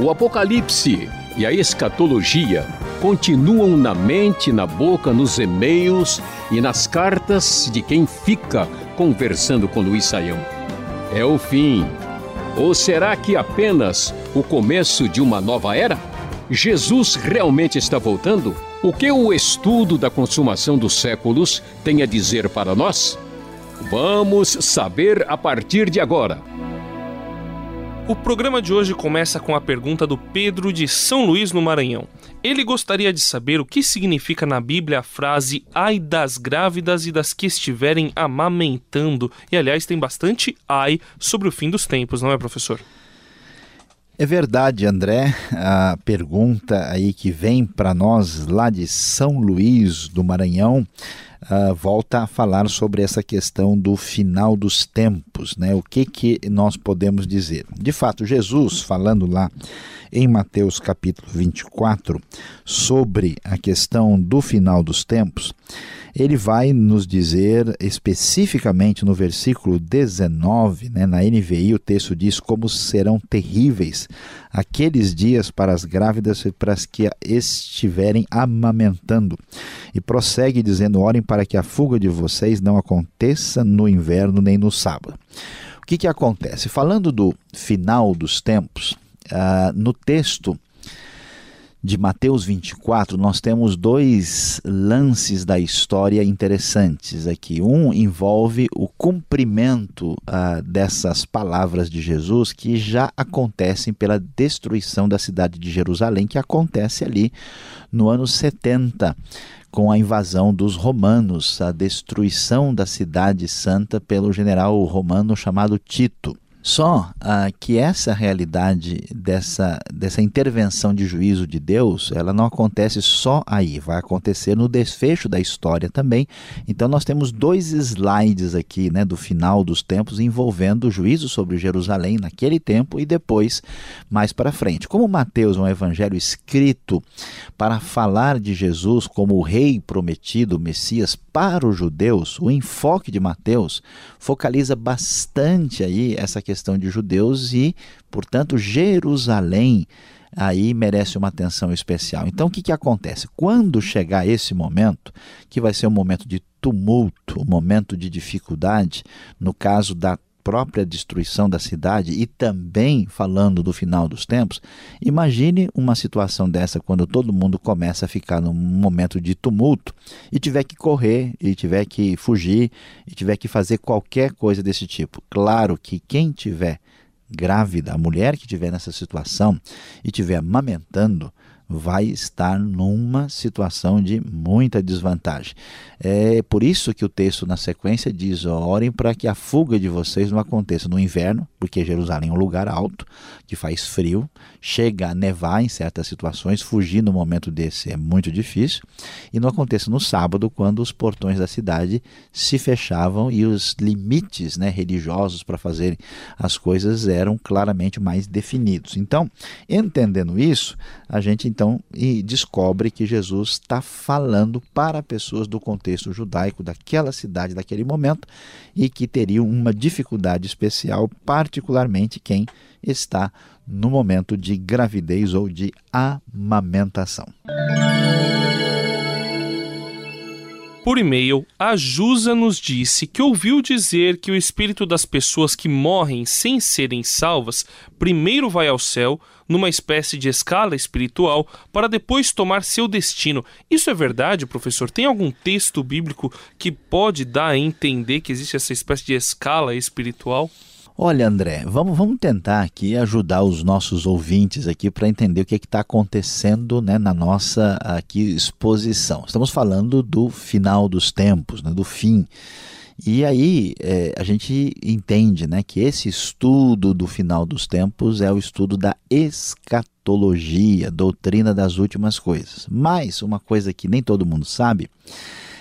O Apocalipse e a escatologia continuam na mente, na boca, nos e-mails e nas cartas de quem fica conversando com Luiz Saião. É o fim. Ou será que apenas o começo de uma nova era? Jesus realmente está voltando? O que o estudo da consumação dos séculos tem a dizer para nós? Vamos saber a partir de agora. O programa de hoje começa com a pergunta do Pedro de São Luís, no Maranhão. Ele gostaria de saber o que significa na Bíblia a frase ai das grávidas e das que estiverem amamentando. E aliás, tem bastante ai sobre o fim dos tempos, não é, professor? É verdade, André. A pergunta aí que vem para nós lá de São Luís do Maranhão uh, volta a falar sobre essa questão do final dos tempos, né? O que que nós podemos dizer? De fato, Jesus falando lá em Mateus capítulo 24 sobre a questão do final dos tempos, ele vai nos dizer especificamente no versículo 19, né, na NVI, o texto diz como serão terríveis aqueles dias para as grávidas e para as que estiverem amamentando. E prossegue dizendo: Orem para que a fuga de vocês não aconteça no inverno nem no sábado. O que, que acontece? Falando do final dos tempos, uh, no texto de Mateus 24, nós temos dois lances da história interessantes aqui. Um envolve o cumprimento uh, dessas palavras de Jesus que já acontecem pela destruição da cidade de Jerusalém, que acontece ali no ano 70 com a invasão dos romanos, a destruição da cidade santa pelo general romano chamado Tito. Só ah, que essa realidade dessa, dessa intervenção de juízo de Deus, ela não acontece só aí, vai acontecer no desfecho da história também. Então nós temos dois slides aqui, né, do final dos tempos envolvendo o juízo sobre Jerusalém naquele tempo e depois mais para frente. Como Mateus é um evangelho escrito para falar de Jesus como o rei prometido, Messias para os judeus, o enfoque de Mateus focaliza bastante aí essa questão de judeus e, portanto, Jerusalém aí merece uma atenção especial. Então, o que, que acontece? Quando chegar esse momento, que vai ser um momento de tumulto, um momento de dificuldade, no caso da própria destruição da cidade e também falando do final dos tempos, imagine uma situação dessa quando todo mundo começa a ficar num momento de tumulto e tiver que correr, e tiver que fugir, e tiver que fazer qualquer coisa desse tipo. Claro que quem tiver grávida, a mulher que estiver nessa situação e estiver amamentando, vai estar numa situação de muita desvantagem. É por isso que o texto na sequência diz: orem para que a fuga de vocês não aconteça no inverno, porque Jerusalém é um lugar alto, que faz frio, chega a nevar em certas situações, fugir no momento desse é muito difícil, e não aconteça no sábado, quando os portões da cidade se fechavam e os limites né, religiosos para fazerem as coisas eram claramente mais definidos. Então, entendendo isso, a gente então descobre que Jesus está falando para pessoas do contexto judaico daquela cidade, daquele momento, e que teriam uma dificuldade especial, particularmente quem está no momento de gravidez ou de amamentação. Por e-mail, a Jusa nos disse que ouviu dizer que o espírito das pessoas que morrem sem serem salvas primeiro vai ao céu, numa espécie de escala espiritual, para depois tomar seu destino. Isso é verdade, professor? Tem algum texto bíblico que pode dar a entender que existe essa espécie de escala espiritual? Olha, André, vamos, vamos tentar aqui ajudar os nossos ouvintes aqui para entender o que é está acontecendo né, na nossa aqui exposição. Estamos falando do final dos tempos, né, do fim. E aí é, a gente entende né, que esse estudo do final dos tempos é o estudo da escatologia, doutrina das últimas coisas. Mas uma coisa que nem todo mundo sabe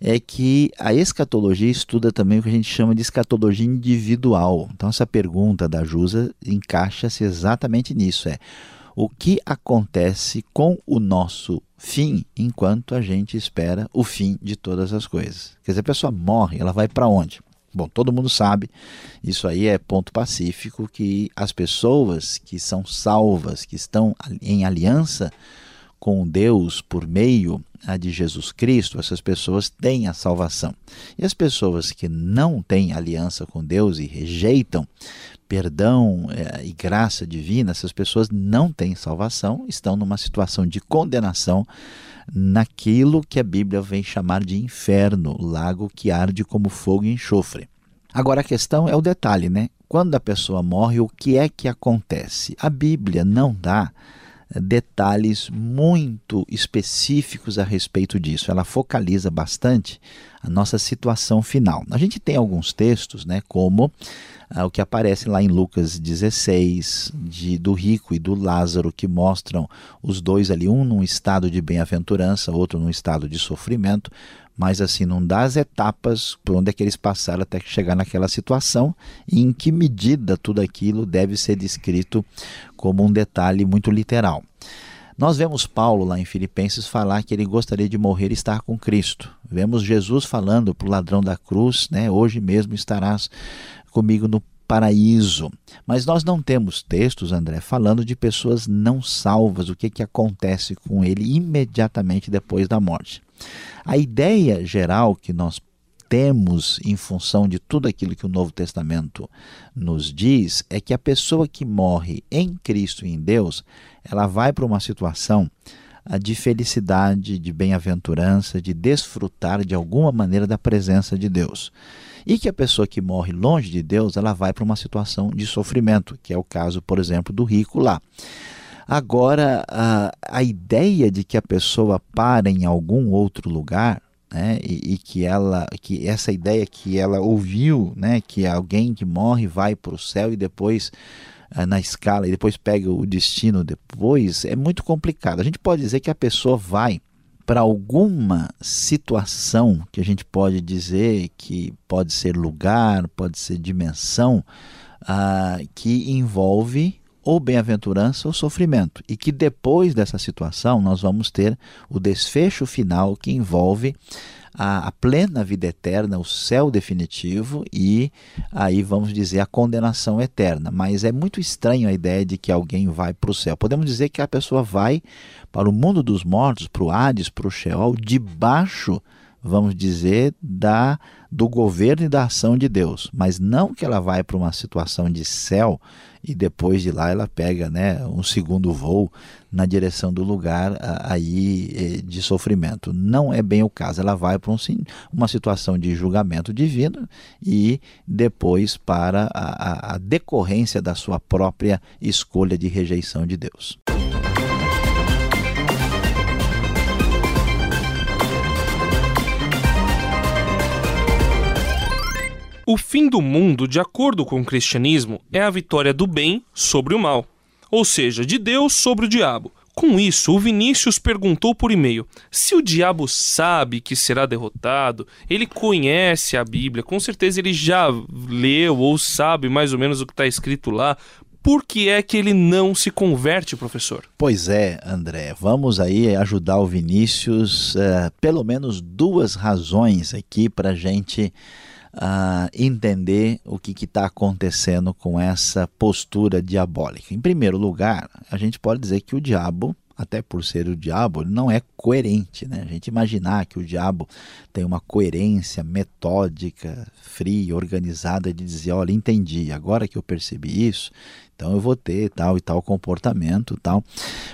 é que a escatologia estuda também o que a gente chama de escatologia individual. Então, essa pergunta da Jusa encaixa-se exatamente nisso: é o que acontece com o nosso fim enquanto a gente espera o fim de todas as coisas. Quer dizer, a pessoa morre, ela vai para onde? Bom, todo mundo sabe, isso aí é ponto pacífico, que as pessoas que são salvas, que estão em aliança com Deus por meio de Jesus Cristo, essas pessoas têm a salvação. E as pessoas que não têm aliança com Deus e rejeitam perdão é, e graça divina, essas pessoas não têm salvação, estão numa situação de condenação naquilo que a Bíblia vem chamar de inferno, lago que arde como fogo e enxofre. Agora a questão é o detalhe, né? Quando a pessoa morre, o que é que acontece? A Bíblia não dá eh, detalhes muito específicos a respeito disso. Ela focaliza bastante a nossa situação final. A gente tem alguns textos, né, como ah, o que aparece lá em Lucas 16, de, do rico e do Lázaro, que mostram os dois ali, um num estado de bem-aventurança, outro num estado de sofrimento, mas assim, não dá as etapas por onde é que eles passaram até chegar naquela situação e em que medida tudo aquilo deve ser descrito como um detalhe muito literal. Nós vemos Paulo lá em Filipenses falar que ele gostaria de morrer e estar com Cristo. Vemos Jesus falando para o ladrão da cruz, né? Hoje mesmo estarás comigo no paraíso. Mas nós não temos textos, André, falando de pessoas não salvas, o que, que acontece com ele imediatamente depois da morte. A ideia geral que nós temos em função de tudo aquilo que o Novo Testamento nos diz é que a pessoa que morre em Cristo e em Deus, ela vai para uma situação de felicidade, de bem-aventurança, de desfrutar de alguma maneira da presença de Deus. E que a pessoa que morre longe de Deus, ela vai para uma situação de sofrimento, que é o caso, por exemplo, do rico lá. Agora, a, a ideia de que a pessoa para em algum outro lugar, né, e, e, que ela, que essa ideia que ela ouviu, né, que alguém que morre vai para o céu e depois eh, na escala e depois pega o destino depois, é muito complicado. A gente pode dizer que a pessoa vai para alguma situação que a gente pode dizer que pode ser lugar, pode ser dimensão, ah, que envolve ou bem-aventurança ou sofrimento. E que depois dessa situação nós vamos ter o desfecho final que envolve a, a, plena vida eterna, o céu definitivo e aí vamos dizer a condenação eterna. Mas é muito estranho a ideia de que alguém vai para o céu. Podemos dizer que a pessoa vai para o mundo dos mortos, para o Hades, para o Sheol, debaixo vamos dizer, da do governo e da ação de Deus, mas não que ela vai para uma situação de céu e depois de lá ela pega, né, um segundo voo na direção do lugar aí eh, de sofrimento. Não é bem o caso. Ela vai para um, uma situação de julgamento divino e depois para a, a decorrência da sua própria escolha de rejeição de Deus. O fim do mundo, de acordo com o cristianismo, é a vitória do bem sobre o mal, ou seja, de Deus sobre o diabo. Com isso, o Vinícius perguntou por e-mail: se o diabo sabe que será derrotado, ele conhece a Bíblia, com certeza ele já leu ou sabe mais ou menos o que está escrito lá. Por que é que ele não se converte, professor? Pois é, André. Vamos aí ajudar o Vinícius, uh, pelo menos duas razões aqui para gente uh, entender o que está acontecendo com essa postura diabólica. Em primeiro lugar, a gente pode dizer que o diabo até por ser o diabo, não é coerente. Né? A gente imaginar que o diabo tem uma coerência metódica, fria, organizada, de dizer: olha, entendi, agora que eu percebi isso, então eu vou ter tal e tal comportamento, tal,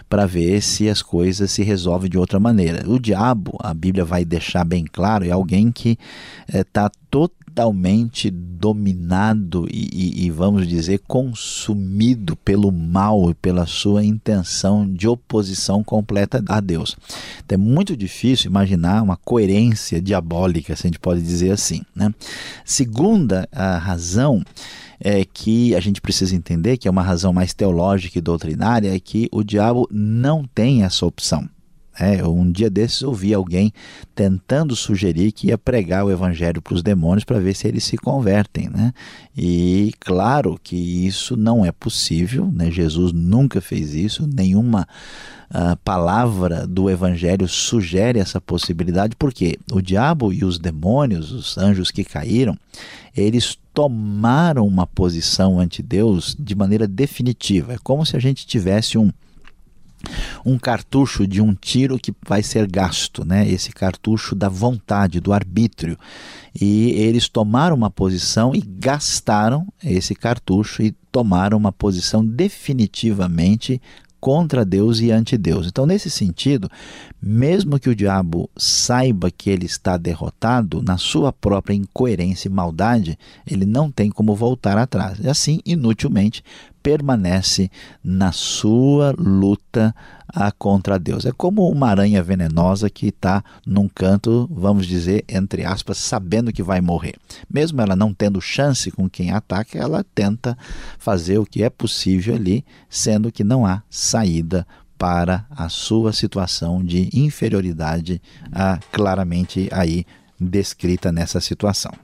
para ver se as coisas se resolvem de outra maneira. O diabo, a Bíblia vai deixar bem claro, é alguém que está eh, é, totalmente totalmente dominado e, e, e, vamos dizer, consumido pelo mal e pela sua intenção de oposição completa a Deus. Então é muito difícil imaginar uma coerência diabólica, se a gente pode dizer assim. Né? Segunda razão é que a gente precisa entender, que é uma razão mais teológica e doutrinária, é que o diabo não tem essa opção. É, um dia desses ouvi alguém tentando sugerir que ia pregar o evangelho para os demônios para ver se eles se convertem, né? E claro que isso não é possível, né? Jesus nunca fez isso, nenhuma uh, palavra do evangelho sugere essa possibilidade, porque o diabo e os demônios, os anjos que caíram, eles tomaram uma posição ante Deus de maneira definitiva. É como se a gente tivesse um um cartucho de um tiro que vai ser gasto, né? Esse cartucho da vontade, do arbítrio. E eles tomaram uma posição e gastaram esse cartucho e tomaram uma posição definitivamente contra Deus e ante Deus. Então, nesse sentido, mesmo que o diabo saiba que ele está derrotado, na sua própria incoerência e maldade, ele não tem como voltar atrás. E assim, inutilmente, permanece na sua luta a contra Deus. É como uma aranha venenosa que está num canto, vamos dizer, entre aspas, sabendo que vai morrer. Mesmo ela não tendo chance com quem ataca, ela tenta fazer o que é possível ali, sendo que não há saída para a sua situação de inferioridade, ah, claramente aí descrita nessa situação.